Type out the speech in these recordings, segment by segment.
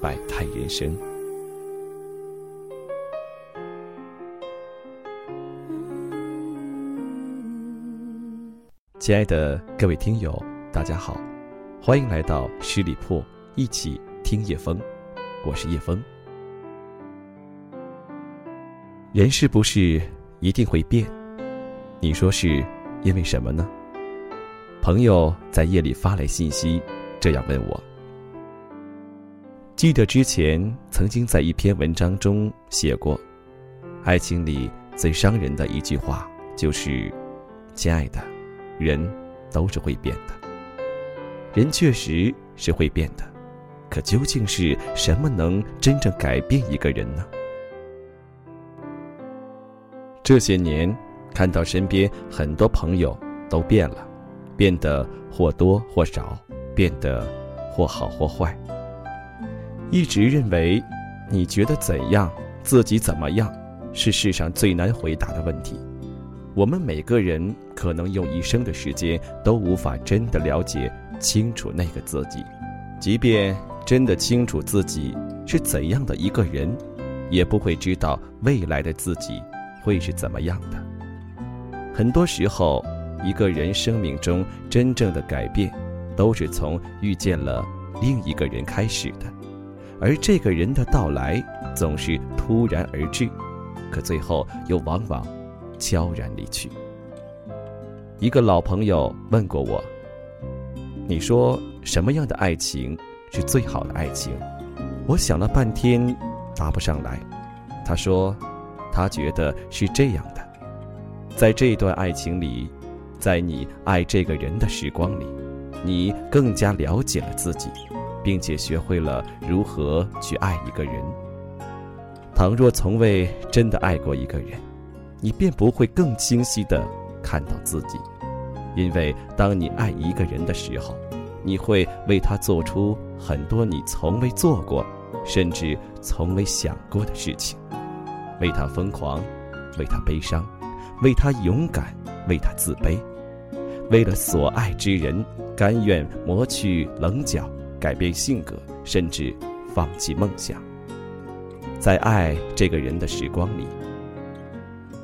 百态人生。亲爱的各位听友，大家好，欢迎来到十里铺，一起听夜风。我是叶风。人是不是一定会变？你说是因为什么呢？朋友在夜里发来信息。这样问我，记得之前曾经在一篇文章中写过，爱情里最伤人的一句话就是：“亲爱的，人都是会变的。”人确实是会变的，可究竟是什么能真正改变一个人呢？这些年，看到身边很多朋友都变了，变得或多或少。变得或好或坏。一直认为，你觉得怎样，自己怎么样，是世上最难回答的问题。我们每个人可能用一生的时间都无法真的了解清楚那个自己，即便真的清楚自己是怎样的一个人，也不会知道未来的自己会是怎么样的。很多时候，一个人生命中真正的改变。都是从遇见了另一个人开始的，而这个人的到来总是突然而至，可最后又往往悄然离去。一个老朋友问过我：“你说什么样的爱情是最好的爱情？”我想了半天，答不上来。他说：“他觉得是这样的，在这段爱情里，在你爱这个人的时光里。”你更加了解了自己，并且学会了如何去爱一个人。倘若从未真的爱过一个人，你便不会更清晰的看到自己。因为当你爱一个人的时候，你会为他做出很多你从未做过，甚至从未想过的事情，为他疯狂，为他悲伤，为他勇敢，为他自卑。为了所爱之人，甘愿磨去棱角，改变性格，甚至放弃梦想。在爱这个人的时光里，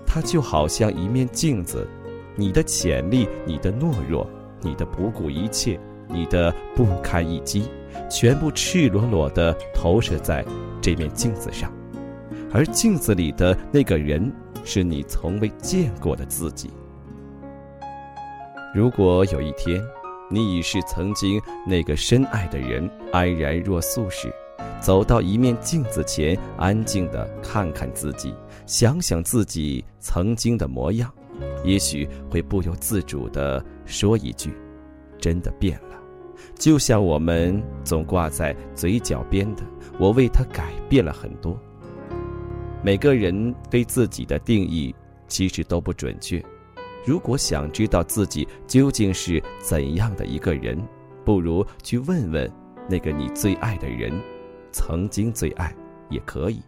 他就好像一面镜子，你的潜力、你的懦弱、你的不顾一切、你的不堪一击，全部赤裸裸地投射在这面镜子上，而镜子里的那个人，是你从未见过的自己。如果有一天，你已是曾经那个深爱的人，安然若素时，走到一面镜子前，安静地看看自己，想想自己曾经的模样，也许会不由自主地说一句：“真的变了。”就像我们总挂在嘴角边的“我为他改变了很多”。每个人对自己的定义其实都不准确。如果想知道自己究竟是怎样的一个人，不如去问问那个你最爱的人，曾经最爱也可以。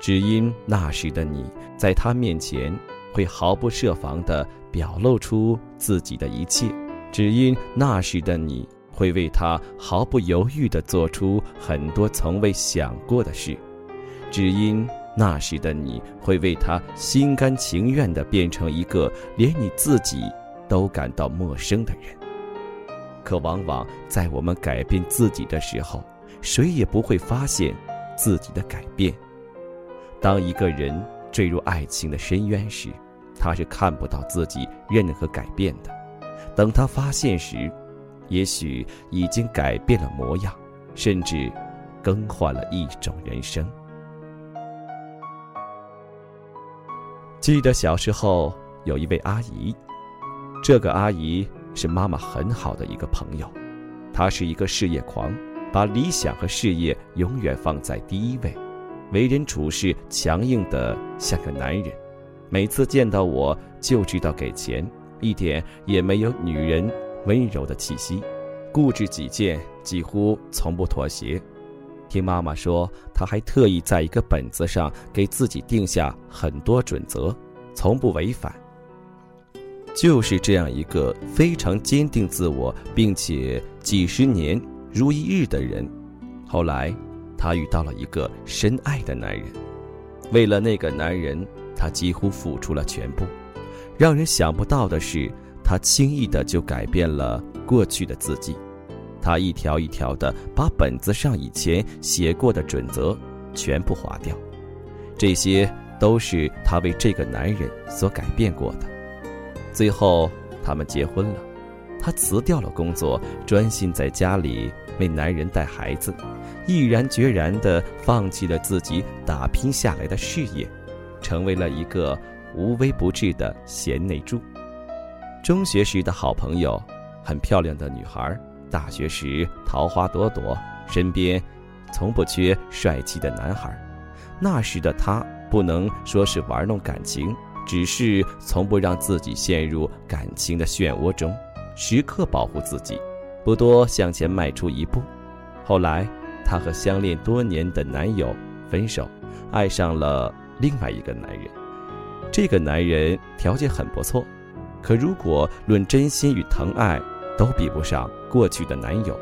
只因那时的你在他面前会毫不设防地表露出自己的一切，只因那时的你会为他毫不犹豫地做出很多从未想过的事，只因。那时的你会为他心甘情愿地变成一个连你自己都感到陌生的人。可往往在我们改变自己的时候，谁也不会发现自己的改变。当一个人坠入爱情的深渊时，他是看不到自己任何改变的。等他发现时，也许已经改变了模样，甚至更换了一种人生。记得小时候有一位阿姨，这个阿姨是妈妈很好的一个朋友，她是一个事业狂，把理想和事业永远放在第一位，为人处事强硬的像个男人，每次见到我就知道给钱，一点也没有女人温柔的气息，固执己见，几乎从不妥协。听妈妈说，她还特意在一个本子上给自己定下很多准则，从不违反。就是这样一个非常坚定自我，并且几十年如一日的人，后来，他遇到了一个深爱的男人，为了那个男人，他几乎付出了全部。让人想不到的是，他轻易的就改变了过去的自己，他一条一条的把本子上以前写过的准则全部划掉，这些都是他为这个男人所改变过的。最后，他们结婚了。他辞掉了工作，专心在家里为男人带孩子，毅然决然地放弃了自己打拼下来的事业，成为了一个无微不至的贤内助。中学时的好朋友，很漂亮的女孩；大学时桃花朵朵，身边从不缺帅气的男孩。那时的他，不能说是玩弄感情。只是从不让自己陷入感情的漩涡中，时刻保护自己，不多向前迈出一步。后来，她和相恋多年的男友分手，爱上了另外一个男人。这个男人条件很不错，可如果论真心与疼爱，都比不上过去的男友。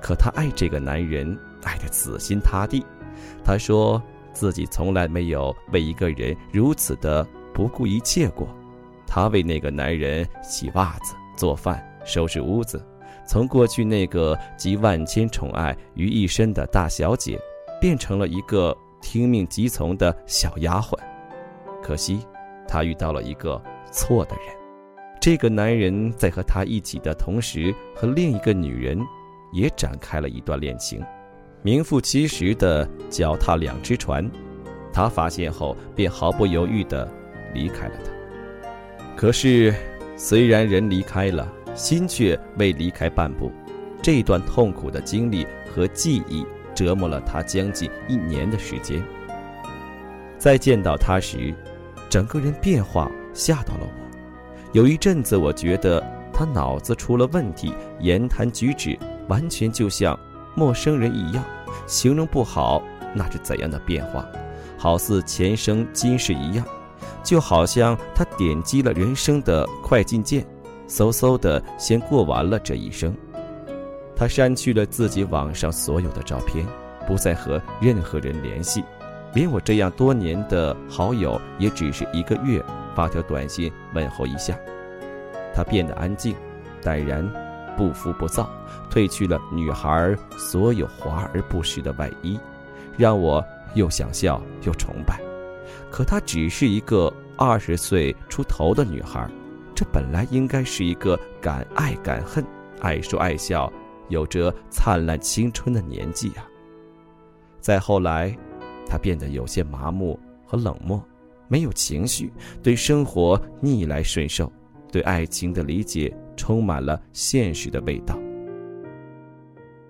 可她爱这个男人，爱得死心塌地。她说自己从来没有为一个人如此的。不顾一切过，她为那个男人洗袜子、做饭、收拾屋子，从过去那个集万千宠爱于一身的大小姐，变成了一个听命即从的小丫鬟。可惜，她遇到了一个错的人。这个男人在和她一起的同时，和另一个女人也展开了一段恋情，名副其实的脚踏两只船。他发现后，便毫不犹豫地。离开了他。可是，虽然人离开了，心却未离开半步。这段痛苦的经历和记忆折磨了他将近一年的时间。再见到他时，整个人变化吓到了我。有一阵子，我觉得他脑子出了问题，言谈举止完全就像陌生人一样。形容不好，那是怎样的变化？好似前生今世一样。就好像他点击了人生的快进键，嗖嗖的先过完了这一生。他删去了自己网上所有的照片，不再和任何人联系，连我这样多年的好友也只是一个月发条短信问候一下。他变得安静、淡然、不浮不躁，褪去了女孩所有华而不实的外衣，让我又想笑又崇拜。可她只是一个二十岁出头的女孩，这本来应该是一个敢爱敢恨、爱说爱笑、有着灿烂青春的年纪啊。再后来，她变得有些麻木和冷漠，没有情绪，对生活逆来顺受，对爱情的理解充满了现实的味道。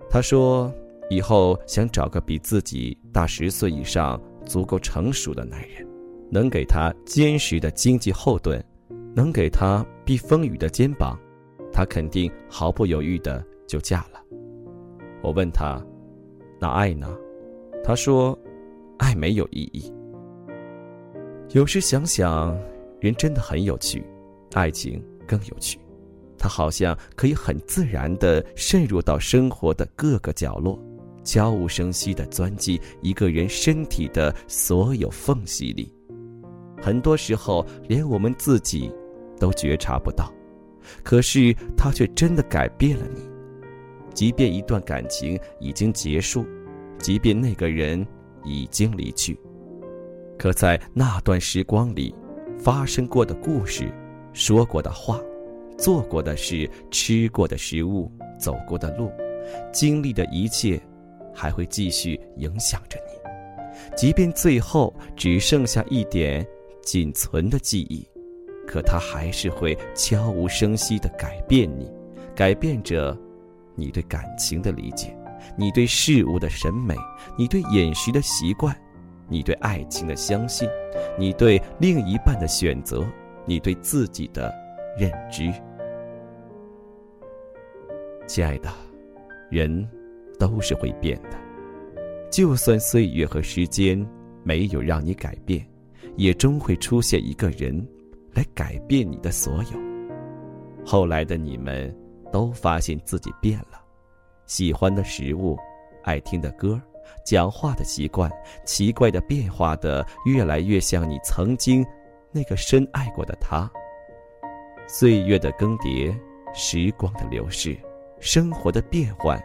她说：“以后想找个比自己大十岁以上。”足够成熟的男人，能给她坚实的经济后盾，能给她避风雨的肩膀，她肯定毫不犹豫的就嫁了。我问她：“那爱呢？”她说：“爱没有意义。”有时想想，人真的很有趣，爱情更有趣，它好像可以很自然的渗入到生活的各个角落。悄无声息地钻进一个人身体的所有缝隙里，很多时候连我们自己都觉察不到，可是他却真的改变了你。即便一段感情已经结束，即便那个人已经离去，可在那段时光里，发生过的故事、说过的话、做过的事、吃过的食物、走过的路、经历的一切。还会继续影响着你，即便最后只剩下一点仅存的记忆，可它还是会悄无声息地改变你，改变着你对感情的理解，你对事物的审美，你对饮食的习惯，你对爱情的相信，你对另一半的选择，你对自己的认知。亲爱的，人都是会变的，就算岁月和时间没有让你改变，也终会出现一个人来改变你的所有。后来的你们都发现自己变了，喜欢的食物，爱听的歌，讲话的习惯，奇怪的变化的越来越像你曾经那个深爱过的他。岁月的更迭，时光的流逝。生活的变换，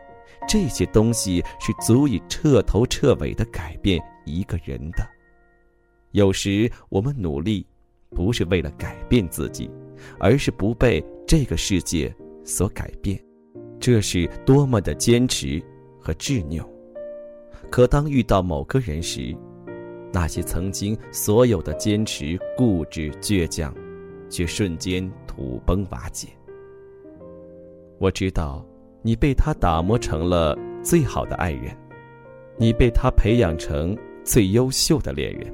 这些东西是足以彻头彻尾的改变一个人的。有时我们努力，不是为了改变自己，而是不被这个世界所改变。这是多么的坚持和执拗。可当遇到某个人时，那些曾经所有的坚持、固执、倔强，却瞬间土崩瓦解。我知道，你被他打磨成了最好的爱人，你被他培养成最优秀的恋人，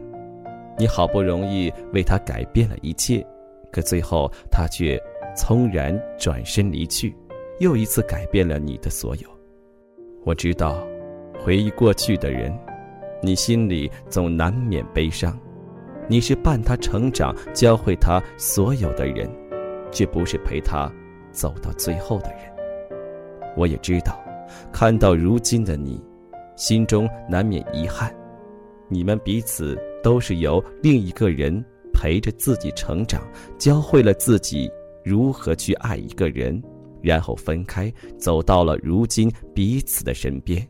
你好不容易为他改变了一切，可最后他却匆然转身离去，又一次改变了你的所有。我知道，回忆过去的人，你心里总难免悲伤。你是伴他成长、教会他所有的人，却不是陪他。走到最后的人，我也知道，看到如今的你，心中难免遗憾。你们彼此都是由另一个人陪着自己成长，教会了自己如何去爱一个人，然后分开，走到了如今彼此的身边。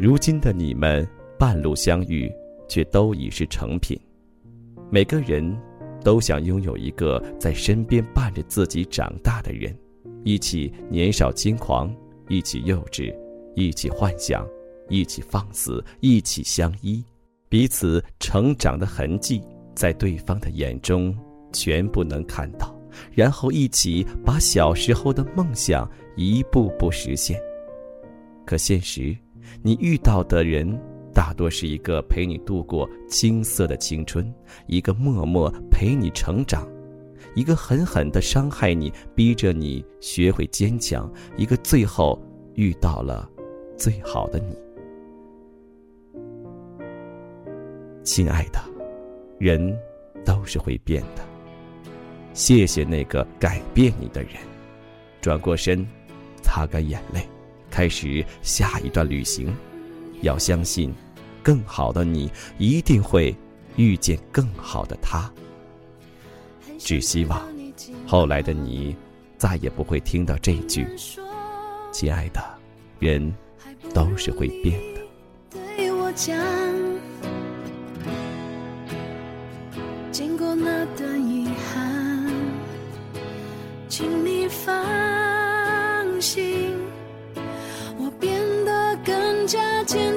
如今的你们半路相遇，却都已是成品。每个人。都想拥有一个在身边伴着自己长大的人，一起年少轻狂，一起幼稚，一起幻想，一起放肆，一起相依，彼此成长的痕迹在对方的眼中全部能看到，然后一起把小时候的梦想一步步实现。可现实，你遇到的人。大多是一个陪你度过青涩的青春，一个默默陪你成长，一个狠狠的伤害你，逼着你学会坚强，一个最后遇到了最好的你。亲爱的，人都是会变的。谢谢那个改变你的人。转过身，擦干眼泪，开始下一段旅行。要相信，更好的你一定会遇见更好的他。只希望，后来的你再也不会听到这句：“亲爱的，人都是会变的。”对我讲，经过那段遗憾，请你放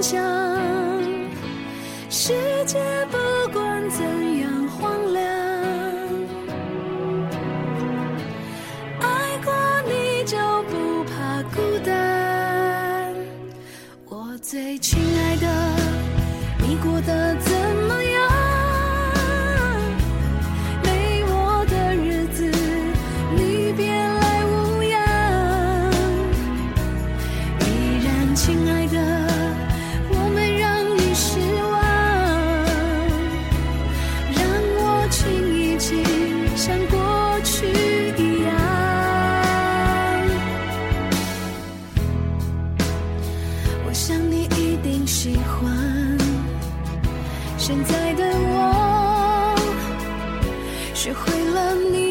想，世界不管怎样荒凉，爱过你就不怕孤单。我最亲爱的，你过得怎？现在的我学会了你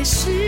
也是